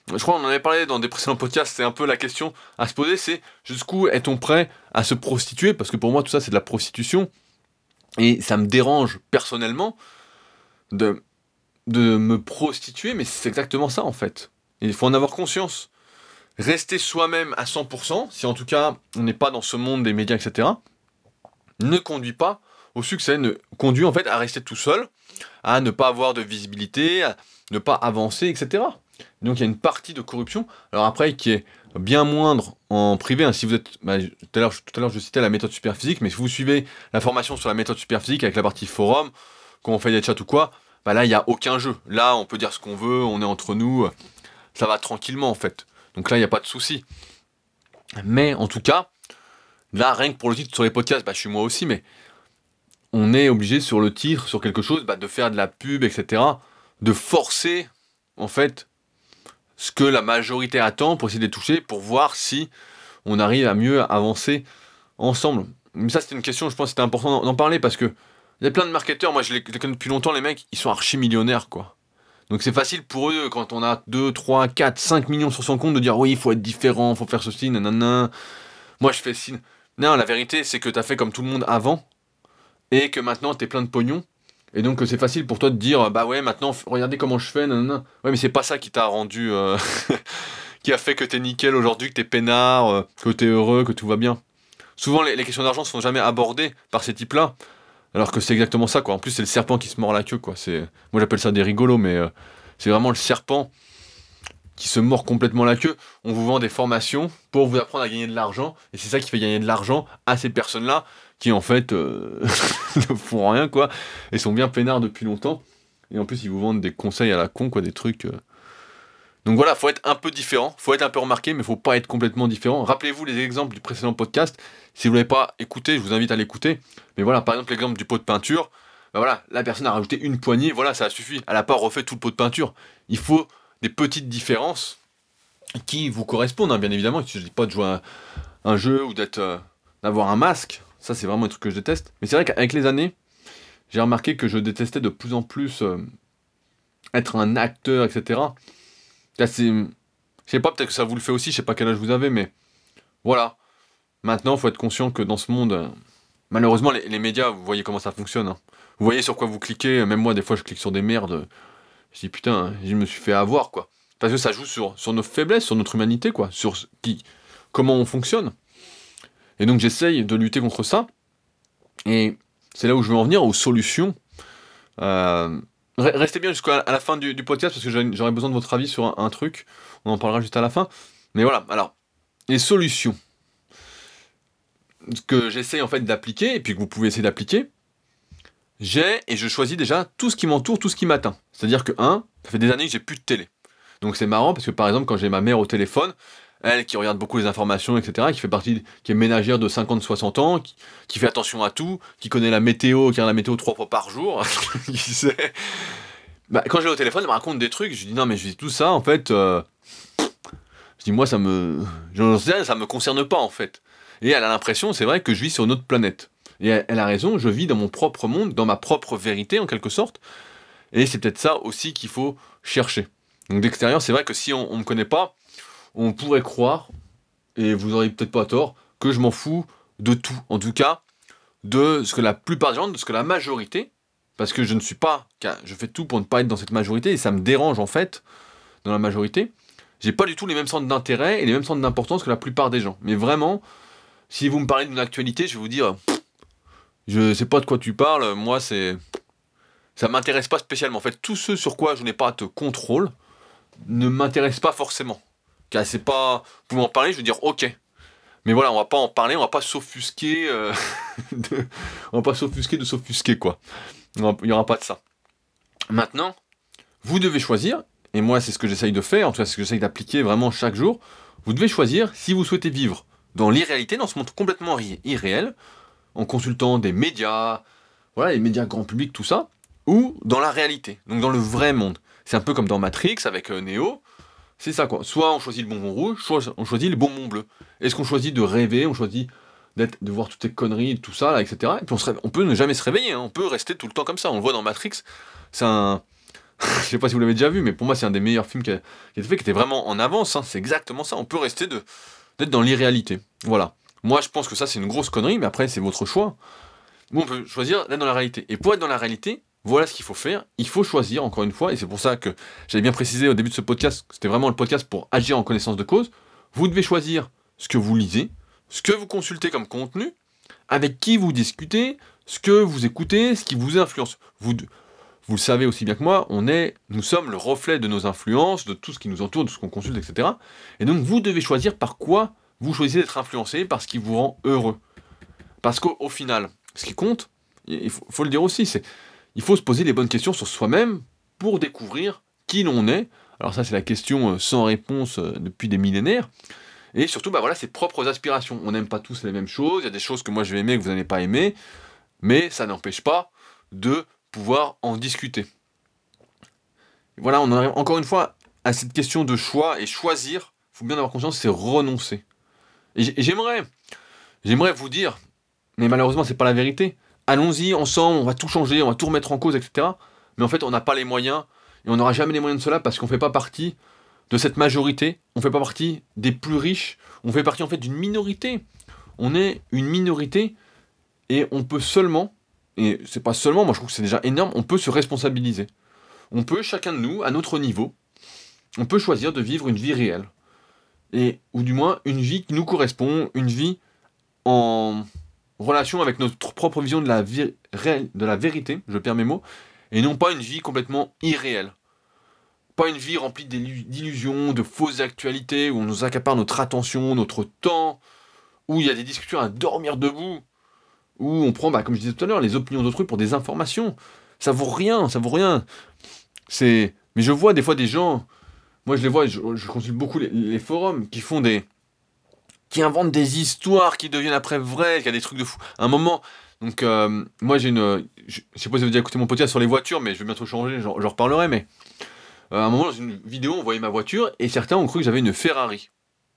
Je crois qu'on en avait parlé dans des précédents podcasts, c'est un peu la question à se poser, c'est jusqu'où est-on prêt à se prostituer? Parce que pour moi, tout ça, c'est de la prostitution. Et ça me dérange personnellement de, me prostituer, mais c'est exactement ça en fait. il faut en avoir conscience. Rester soi-même à 100%, si en tout cas on n'est pas dans ce monde des médias, etc., ne conduit pas au succès, ne, conduit en fait à rester tout seul, à ne pas avoir de visibilité, à ne pas avancer, etc. Donc il y a une partie de corruption, alors après qui est bien moindre en privé. Hein. si vous êtes, bah, tout à l'heure, je citais la méthode superphysique, mais si vous suivez la formation sur la méthode superphysique avec la partie forum, quand on fait des chats ou quoi, bah là il n'y a aucun jeu. Là on peut dire ce qu'on veut, on est entre nous, ça va tranquillement en fait. Donc là il n'y a pas de souci. Mais en tout cas, là rien que pour le titre sur les podcasts, bah, je suis moi aussi, mais on est obligé sur le titre, sur quelque chose, de faire de la pub, etc. De forcer, en fait, ce que la majorité attend pour essayer de les toucher, pour voir si on arrive à mieux avancer ensemble. Mais ça, c'était une question, je pense que c'était important d'en parler parce que il y a plein de marketeurs, moi je les, connais depuis longtemps, les mecs, ils sont archi millionnaires, quoi. Donc c'est facile pour eux, quand on a 2, 3, 4, 5 millions sur son compte, de dire oui, il faut être différent, il faut faire ceci, nanana. Moi je fais ci. Non, la vérité, c'est que tu as fait comme tout le monde avant, et que maintenant t'es plein de pognon. Et donc c'est facile pour toi de dire bah ouais maintenant regardez comment je fais nanana. Ouais mais c'est pas ça qui t'a rendu euh, qui a fait que t'es nickel aujourd'hui, que t'es peinard, euh, que t'es heureux, que tout va bien. Souvent les, questions d'argent sont jamais abordées par ces types-là. Alors que c'est exactement ça quoi. En plus c'est le serpent qui se mord la queue quoi. C'est moi j'appelle ça des rigolos mais euh, c'est vraiment le serpent qui se mord complètement la queue. On vous vend des formations pour vous apprendre à gagner de l'argent et c'est ça qui fait gagner de l'argent à ces personnes-là qui en fait euh, ne font rien quoi, et sont bien peinards depuis longtemps. Et en plus, ils vous vendent des conseils à la con, quoi, des trucs. Euh. Donc voilà, faut être un peu différent, faut être un peu remarqué, mais faut pas être complètement différent. Rappelez-vous les exemples du précédent podcast. Si vous l'avez pas écouté, je vous invite à l'écouter. Mais voilà, par exemple, l'exemple du pot de peinture. Ben voilà, la personne a rajouté une poignée, voilà, ça suffit. Elle a pas refait tout le pot de peinture. Il faut des petites différences qui vous correspondent, hein, bien évidemment. Il ne s'agit pas de jouer un jeu ou d'être, euh, d'avoir un masque. Ça, c'est vraiment un truc que je déteste. Mais c'est vrai qu'avec les années, j'ai remarqué que je détestais de plus en plus euh, être un acteur, etc. Là, c'est... Je sais pas, peut-être que ça vous le fait aussi, je sais pas quel âge vous avez, mais voilà. Maintenant, il faut être conscient que dans ce monde, euh, malheureusement, les, médias, vous voyez comment ça fonctionne. Hein. Vous voyez sur quoi vous cliquez, même moi, des fois, je clique sur des merdes. Je dis putain, je me suis fait avoir, quoi. Parce que ça joue sur, sur nos faiblesses, sur notre humanité, quoi. Sur qui, comment on fonctionne. Et donc, j'essaye de lutter contre ça. Et c'est là où je veux en venir, aux solutions. Euh, restez bien jusqu'à la fin du, podcast parce que j'aurais besoin de votre avis sur un, truc. On en parlera juste à la fin. Mais voilà, alors, les solutions que j'essaie en fait d'appliquer, et puis que vous pouvez essayer d'appliquer, j'ai et je choisis déjà tout ce qui m'entoure, tout ce qui m'atteint. C'est-à-dire que, un, ça fait des années que j'ai plus de télé. Donc c'est marrant parce que par exemple, quand j'ai ma mère au téléphone, elle qui regarde beaucoup les informations, etc., qui fait partie, qui est ménagère de 50-60 ans, qui, fait attention à tout, qui connaît la météo, qui a la météo trois fois par jour. Bah, quand j'ai au téléphone, elle me raconte des trucs, je dis non, mais je dis tout ça, en fait, euh, je dis moi, ça me. Ça me concerne pas, en fait. Et elle a l'impression, c'est vrai, que je vis sur une autre planète. Et elle, a raison, je vis dans mon propre monde, dans ma propre vérité, en quelque sorte. Et c'est peut-être ça aussi qu'il faut chercher. Donc d'extérieur, c'est vrai que si on ne me connaît pas, on pourrait croire, et vous auriez peut-être pas tort, que je m'en fous de tout. En tout cas, de ce que la plupart des gens, de ce que la majorité, parce que je ne suis pas, je fais tout pour ne pas être dans cette majorité, et ça me dérange en fait, dans la majorité, j'ai pas du tout les mêmes centres d'intérêt et les mêmes centres d'importance que la plupart des gens. Mais vraiment, si vous me parlez d'une actualité, je vais vous dire, je sais pas de quoi tu parles, moi c'est... Ça m'intéresse pas spécialement. En fait, tout ce sur quoi je n'ai pas de contrôle ne m'intéresse pas forcément c'est pas. Vous pouvez en parler, je veux dire ok. Mais voilà, on va pas en parler, on va pas s'offusquer. Euh, de... On va pas s'offusquer de s'offusquer, quoi. Il n'y aura pas de ça. Maintenant, vous devez choisir, et moi c'est ce que j'essaye de faire, en tout cas c'est ce que j'essaye d'appliquer vraiment chaque jour. Vous devez choisir si vous souhaitez vivre dans l'irréalité, dans ce monde complètement irréel, en consultant des médias, voilà, les médias grand public, tout ça, ou dans la réalité, donc dans le vrai monde. C'est un peu comme dans Matrix avec euh, Neo. C'est ça quoi. Soit on choisit le bonbon rouge, soit on choisit le bonbon bleu. Est-ce qu'on choisit de rêver, on choisit d'être, de voir toutes ces conneries, tout ça, etc. Et puis on, peut ne jamais se réveiller, hein. on peut rester tout le temps comme ça. On le voit dans Matrix. C'est un. Je sais pas si vous l'avez déjà vu, mais pour moi c'est un des meilleurs films qui a, été fait, qui était vraiment en avance. Hein. C'est exactement ça. On peut rester de, d'être dans l'irréalité. Voilà. Moi je pense que ça c'est une grosse connerie, mais après c'est votre choix. On peut choisir d'être dans la réalité. Et pour être dans la réalité, voilà ce qu'il faut faire. Il faut choisir, encore une fois, et c'est pour ça que j'avais bien précisé au début de ce podcast, c'était vraiment le podcast pour agir en connaissance de cause. Vous devez choisir ce que vous lisez, ce que vous consultez comme contenu, avec qui vous discutez, ce que vous écoutez, ce qui vous influence. Vous, vous le savez aussi bien que moi, on est, nous sommes le reflet de nos influences, de tout ce qui nous entoure, de ce qu'on consulte, etc. Et donc vous devez choisir par quoi vous choisissez d'être influencé, par ce qui vous rend heureux. Parce qu'au final, ce qui compte, il faut le dire aussi, c'est il faut se poser les bonnes questions sur soi-même pour découvrir qui l'on est. Alors ça c'est la question euh, sans réponse euh, depuis des millénaires. Et surtout, bah voilà, ses propres aspirations. On n'aime pas tous les mêmes choses, il y a des choses que moi je vais aimer que vous n'allez pas aimer, mais ça n'empêche pas de pouvoir en discuter. voilà, on arrive encore une fois à cette question de choix, et choisir, il faut bien avoir conscience, c'est renoncer. Et j'aimerais, j'aimerais vous dire, mais malheureusement c'est pas la vérité, allons-y ensemble, on va tout changer, on va tout remettre en cause, etc. Mais en fait, on n'a pas les moyens, et on n'aura jamais les moyens de cela parce qu'on ne fait pas partie de cette majorité, on ne fait pas partie des plus riches, on fait partie en fait d'une minorité. On est une minorité, et on peut seulement, et c'est pas seulement, moi je trouve que c'est déjà énorme, on peut se responsabiliser. On peut, chacun de nous, à notre niveau, on peut choisir de vivre une vie réelle. Et, ou du moins, une vie qui nous correspond, une vie en, relation avec notre propre vision de la, de la vérité, je perds mes mots, et non pas une vie complètement irréelle. Pas une vie remplie d'illusions, de fausses actualités, où on nous accapare notre attention, notre temps, où il y a des discussions à dormir debout, où on prend, bah, comme je disais tout à l'heure, les opinions d'autrui pour des informations. Ça vaut rien, ça vaut rien. Mais je vois des fois des gens, moi je les vois, je, consulte beaucoup les forums qui font des, qui inventent des histoires qui deviennent après vraies, qui a des trucs de fou. À un moment, donc euh, moi j'ai une, je, sais pas si vous avez écouté mon podcast sur les voitures, mais je vais bientôt changer, j'en reparlerai, mais à un moment dans une vidéo, on voyait ma voiture et certains ont cru que j'avais une Ferrari.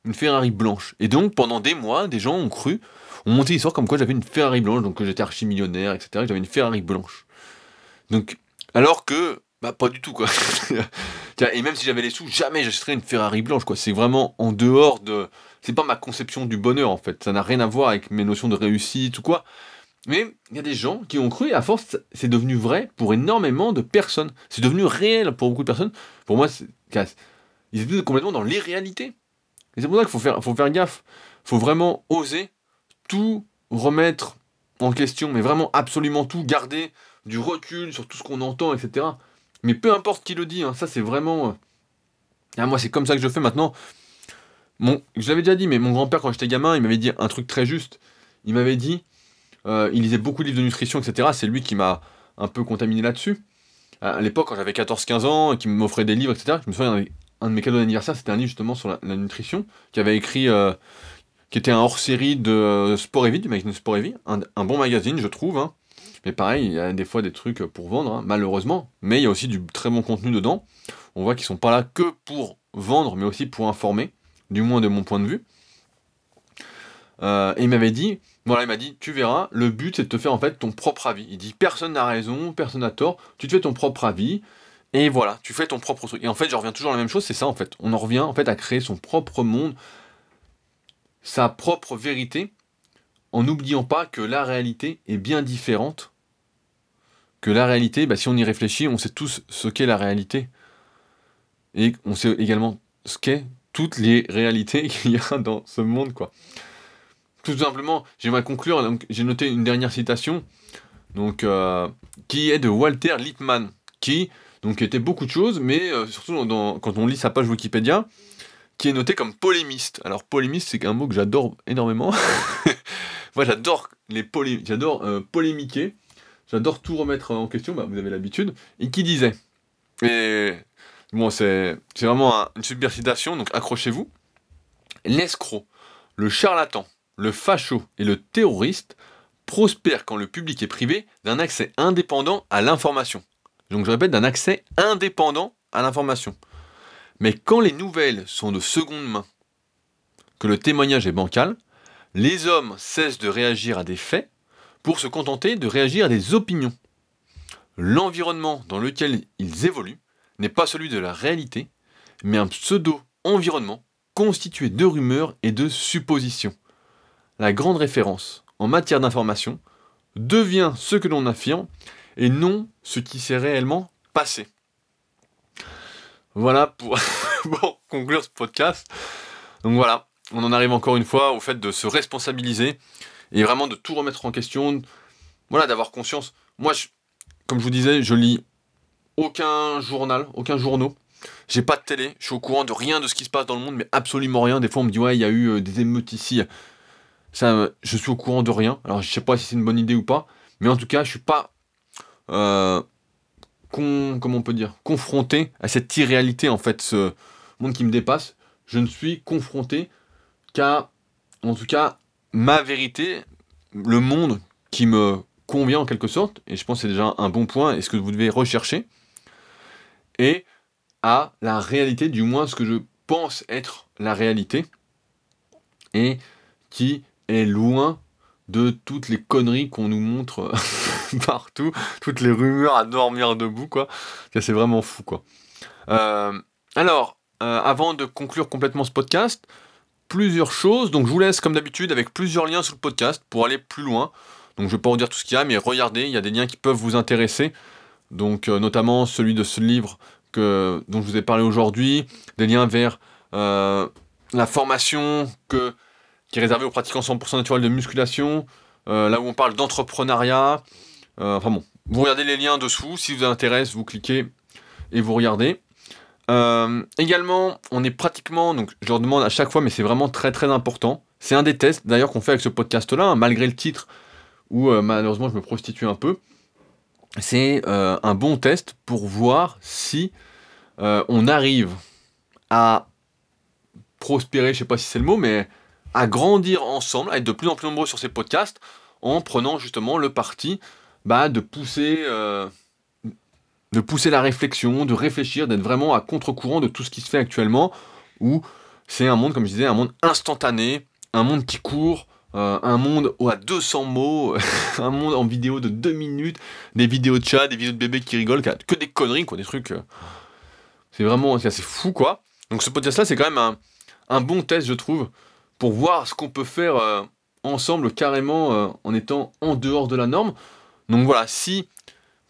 Une Ferrari blanche. Et donc pendant des mois, des gens ont cru, ont monté l'histoire comme quoi j'avais une Ferrari blanche, donc que j'étais archi millionnaire, etc. Que j'avais une Ferrari blanche. Donc, alors que, bah pas du tout quoi. et même si j'avais les sous, jamais j'achèterais une Ferrari blanche quoi. C'est vraiment en dehors de. C'est pas ma conception du bonheur en fait. Ça n'a rien à voir avec mes notions de réussite ou quoi. Mais il y a des gens qui ont cru, et à force, c'est devenu vrai pour énormément de personnes. C'est devenu réel pour beaucoup de personnes. Pour moi, ils étaient complètement dans l'irréalité. Et c'est pour ça qu'il faut faire, faut faire gaffe. Il faut vraiment oser tout remettre en question, mais vraiment absolument tout, garder du recul sur tout ce qu'on entend, etc. Mais peu importe qui le dit, hein, ça c'est vraiment... Euh, ah, moi c'est comme ça que je fais maintenant. Mon... Je l'avais déjà dit, mais mon grand-père quand j'étais gamin, il m'avait dit un truc très juste. Il m'avait dit, euh, il lisait beaucoup de livres de nutrition, etc. C'est lui qui m'a un peu contaminé là-dessus. À l'époque, quand j'avais 14-15 ans, et qu'il m'offrait des livres, etc., je me souviens, un de mes cadeaux d'anniversaire, c'était un livre justement sur la, nutrition, qui avait écrit, euh, qui était un hors-série de euh, Sport et Vie, du magazine Sport et Vie, un, bon magazine, je trouve. Hein. Mais pareil, il y a des fois des trucs pour vendre, hein, malheureusement. Mais il y a aussi du très bon contenu dedans. On voit qu'ils sont pas là que pour vendre, mais aussi pour informer, du moins de mon point de vue. et il m'avait dit, voilà, il m'a dit, tu verras, le but c'est de te faire en fait ton propre avis. Il dit, personne n'a raison, personne n'a tort, tu te fais ton propre avis, et voilà, tu fais ton propre truc. Et en fait, je reviens toujours à la même chose, c'est ça en fait. On en revient en fait à créer son propre monde, sa propre vérité, en n'oubliant pas que la réalité est bien différente. Que la réalité, bah, si on y réfléchit, on sait tous ce qu'est la réalité. Et on sait également ce qu'est toutes les réalités qu'il y a dans ce monde, quoi tout simplement, j'aimerais conclure. J'ai noté une dernière citation, donc euh, qui est de Walter Lippmann, qui donc était beaucoup de choses, mais euh, surtout quand on lit sa page Wikipédia, qui est noté comme polémiste. Alors polémiste, c'est un mot que j'adore énormément. Moi, j'adore les polé j'adore euh, polémiquer, j'adore tout remettre en question. Bah, vous avez l'habitude. Et qui disait bon, c'est vraiment une super donc accrochez-vous. L'escroc, le charlatan, le facho et le terroriste prospèrent quand le public est privé d'un accès indépendant à l'information. Donc je répète, d'un accès indépendant à l'information. Mais quand les nouvelles sont de seconde main, que le témoignage est bancal, les hommes cessent de réagir à des faits pour se contenter de réagir à des opinions. L'environnement dans lequel ils évoluent n'est pas celui de la réalité, mais un pseudo-environnement constitué de rumeurs et de suppositions la grande référence en matière d'information devient ce que l'on affirme et non ce qui s'est réellement passé. Voilà pour, conclure ce podcast. Donc voilà, on en arrive encore une fois au fait de se responsabiliser et vraiment de tout remettre en question. Voilà, d'avoir conscience. Moi, comme je vous disais, je lis aucun journal, aucun journaux. J'ai pas de télé, je suis au courant de rien de ce qui se passe dans le monde, mais absolument rien. Des fois, on me dit, ouais, il y a eu euh, des émeutes ici. Ça, je suis au courant de rien. Alors, je sais pas si c'est une bonne idée ou pas, mais en tout cas, je suis pas, euh, comment on peut dire, confronté à cette irréalité en fait, ce monde qui me dépasse. Je ne suis confronté qu'à, en tout cas, ma vérité, le monde qui me convient en quelque sorte, et je pense que c'est déjà un bon point, et ce que vous devez rechercher, et à la réalité, du moins ce que je pense être la réalité, et qui est loin de toutes les conneries qu'on nous montre partout, toutes les rumeurs à dormir debout, quoi. C'est vraiment fou, quoi. Euh, alors, euh, avant de conclure complètement ce podcast, plusieurs choses. Donc, je vous laisse, comme d'habitude, avec plusieurs liens sous le podcast pour aller plus loin. Donc, je ne vais pas vous dire tout ce qu'il y a, mais regardez, il y a des liens qui peuvent vous intéresser. Donc, euh, notamment celui de ce livre que, dont je vous ai parlé aujourd'hui, des liens vers la formation que qui est réservé aux pratiquants 100% naturels de musculation, euh, là où on parle d'entrepreneuriat. Euh, enfin bon, vous regardez les liens dessous, si vous intéresse, vous cliquez et vous regardez. Euh, également, on est pratiquement, donc je leur demande à chaque fois, mais c'est vraiment très très important. C'est un des tests d'ailleurs qu'on fait avec ce podcast-là, hein, malgré le titre où malheureusement je me prostitue un peu. C'est un bon test pour voir si on arrive à prospérer, je sais pas si c'est le mot, mais à grandir ensemble, à être de plus en plus nombreux sur ces podcasts, en prenant justement le parti bah, de pousser, euh, de pousser la réflexion, de réfléchir, d'être vraiment à contre-courant de tout ce qui se fait actuellement, où c'est un monde, comme je disais, un monde instantané, un monde qui court, euh, un monde à 200 mots, un monde en vidéo de 2 minutes, des vidéos de chat, des vidéos de bébés qui rigolent, que des conneries, quoi, des trucs. Euh, c'est vraiment assez fou, quoi. Donc ce podcast-là, c'est quand même un, bon test, je trouve, pour voir ce qu'on peut faire euh, ensemble carrément en étant en dehors de la norme. Donc voilà, si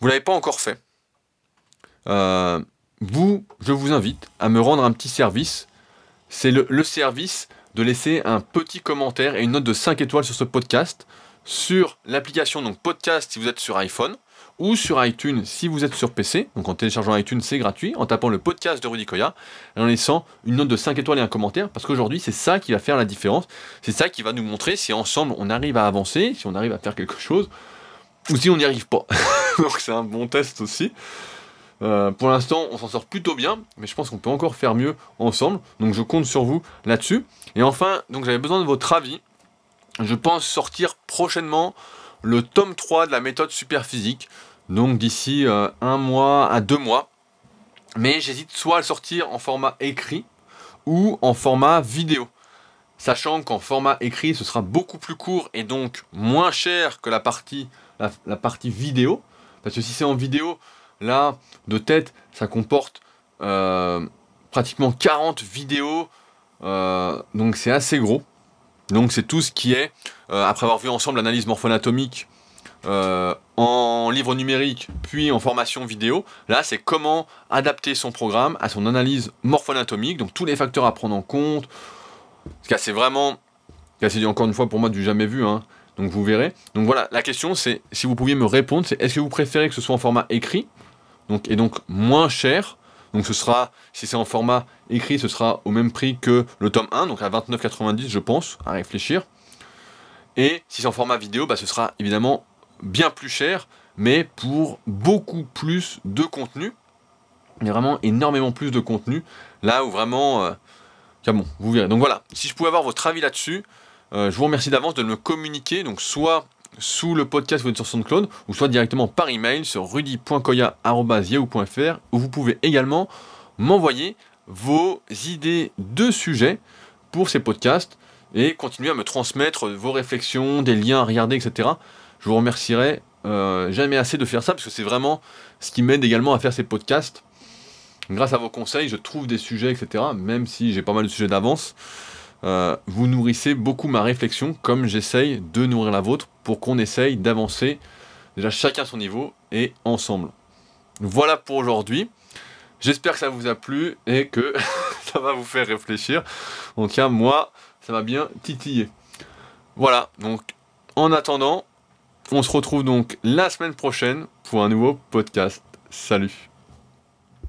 vous ne l'avez pas encore fait, vous, je vous invite à me rendre un petit service. C'est le service de laisser un petit commentaire et une note de 5 étoiles sur ce podcast sur l'application donc podcast si vous êtes sur iPhone ou sur iTunes si vous êtes sur PC. Donc en téléchargeant iTunes, c'est gratuit, en tapant le podcast de Rudy Koya et en laissant une note de 5 étoiles et un commentaire parce qu'aujourd'hui, c'est ça qui va faire la différence. C'est ça qui va nous montrer si ensemble on arrive à avancer, si on arrive à faire quelque chose ou si on n'y arrive pas. donc c'est un bon test aussi. Euh, pour l'instant, on s'en sort plutôt bien, mais je pense qu'on peut encore faire mieux ensemble. Donc je compte sur vous là-dessus. Et enfin, donc j'avais besoin de votre avis. Je pense sortir prochainement le tome 3 de la méthode superphysique. Donc d'ici euh, un mois à deux mois. Mais j'hésite soit à le sortir en format écrit ou en format vidéo. Sachant qu'en format écrit, ce sera beaucoup plus court et donc moins cher que la partie, la partie vidéo. Parce que si c'est en vidéo, Là, de tête, ça comporte euh, pratiquement 40 vidéos, euh, donc c'est assez gros. Donc c'est tout ce qui est, euh, après avoir vu ensemble l'analyse morpho-anatomique en livre numérique, puis en formation vidéo, là c'est comment adapter son programme à son analyse morpho-anatomique, donc tous les facteurs à prendre en compte. C'est vraiment, c'est encore une fois pour moi du jamais vu, hein. donc vous verrez. Donc voilà, la question c'est, si vous pouviez me répondre, c'est est-ce que vous préférez que ce soit en format écrit et donc moins cher. Donc ce sera, si c'est en format écrit, ce sera au même prix que le tome 1, donc à 29,90 je pense, à réfléchir. Et si c'est en format vidéo, bah, ce sera évidemment bien plus cher, mais pour beaucoup plus de contenu. Il y a vraiment énormément plus de contenu, là où vraiment... Euh, bon, vous verrez. Donc voilà, si je pouvais avoir votre avis là-dessus, euh, je vous remercie d'avance de me communiquer, donc soit sous le podcast êtes sur SoundCloud ou soit directement par email sur rudy.koya.yahoo.fr où vous pouvez également m'envoyer vos idées de sujets pour ces podcasts et continuer à me transmettre vos réflexions, des liens à regarder, etc. Je vous remercierai euh, jamais assez de faire ça parce que c'est vraiment ce qui m'aide également à faire ces podcasts. Grâce à vos conseils, je trouve des sujets, etc. Même si j'ai pas mal de sujets d'avance. Euh, vous nourrissez beaucoup ma réflexion comme j'essaye de nourrir la vôtre pour qu'on essaye d'avancer déjà chacun son niveau et ensemble. Voilà pour aujourd'hui. J'espère que ça vous a plu et que ça va vous faire réfléchir. En tout cas, moi, ça m'a bien titillé. Voilà, donc en attendant, on se retrouve donc la semaine prochaine pour un nouveau podcast. Salut